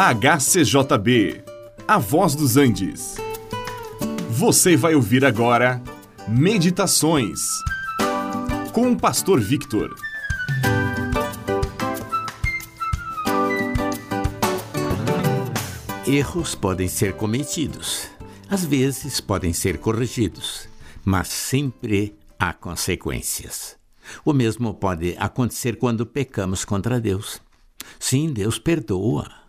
HCJB, A Voz dos Andes. Você vai ouvir agora Meditações com o Pastor Victor. Erros podem ser cometidos, às vezes podem ser corrigidos, mas sempre há consequências. O mesmo pode acontecer quando pecamos contra Deus. Sim, Deus perdoa,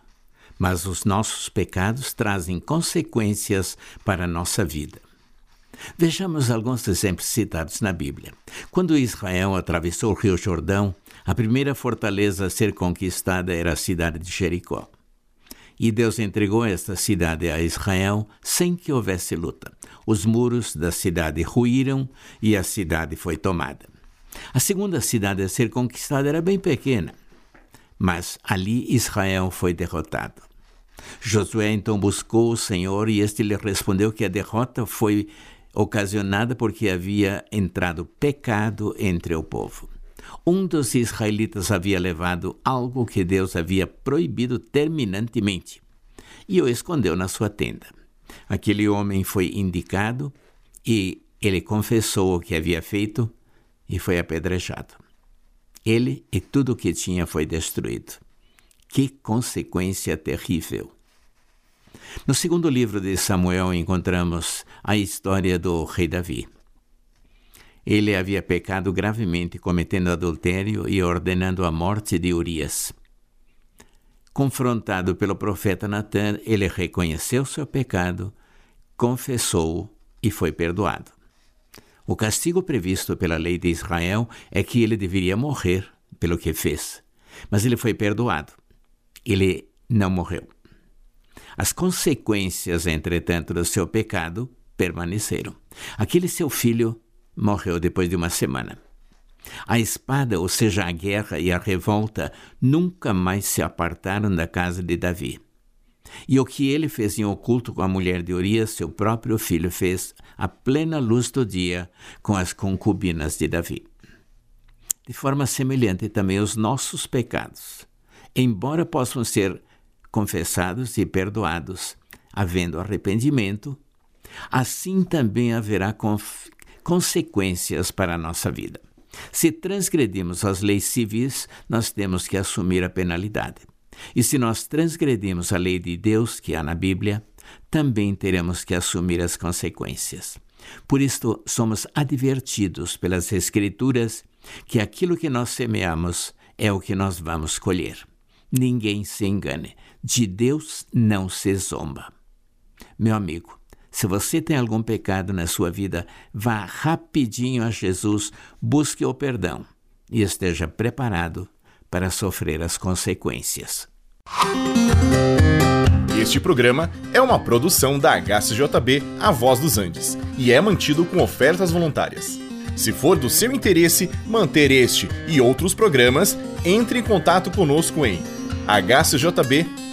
mas os nossos pecados trazem consequências para a nossa vida. Vejamos alguns exemplos citados na Bíblia. Quando Israel atravessou o Rio Jordão, a primeira fortaleza a ser conquistada era a cidade de Jericó. E Deus entregou esta cidade a Israel sem que houvesse luta. Os muros da cidade ruíram e a cidade foi tomada. A segunda cidade a ser conquistada era bem pequena, mas ali Israel foi derrotado. Josué então buscou o Senhor e este lhe respondeu que a derrota foi ocasionada porque havia entrado pecado entre o povo. Um dos israelitas havia levado algo que Deus havia proibido terminantemente e o escondeu na sua tenda. Aquele homem foi indicado e ele confessou o que havia feito e foi apedrejado. Ele e tudo o que tinha foi destruído. Que consequência terrível! No segundo livro de Samuel encontramos a história do rei Davi. Ele havia pecado gravemente cometendo adultério e ordenando a morte de Urias. Confrontado pelo profeta Natan, ele reconheceu seu pecado, confessou e foi perdoado. O castigo previsto pela lei de Israel é que ele deveria morrer pelo que fez, mas ele foi perdoado. Ele não morreu. As consequências, entretanto, do seu pecado permaneceram. Aquele seu filho morreu depois de uma semana. A espada, ou seja, a guerra e a revolta, nunca mais se apartaram da casa de Davi. E o que ele fez em oculto com a mulher de Urias, seu próprio filho fez à plena luz do dia com as concubinas de Davi. De forma semelhante também os nossos pecados, embora possam ser confessados e perdoados, havendo arrependimento, assim também haverá consequências para a nossa vida. Se transgredimos as leis civis, nós temos que assumir a penalidade. E se nós transgredimos a lei de Deus que há na Bíblia, também teremos que assumir as consequências. Por isto, somos advertidos pelas Escrituras que aquilo que nós semeamos é o que nós vamos colher. Ninguém se engane, de Deus não se zomba. Meu amigo, se você tem algum pecado na sua vida, vá rapidinho a Jesus, busque o perdão e esteja preparado para sofrer as consequências. Este programa é uma produção da HCJB A Voz dos Andes e é mantido com ofertas voluntárias. Se for do seu interesse manter este e outros programas, entre em contato conosco em hcjb.com.br.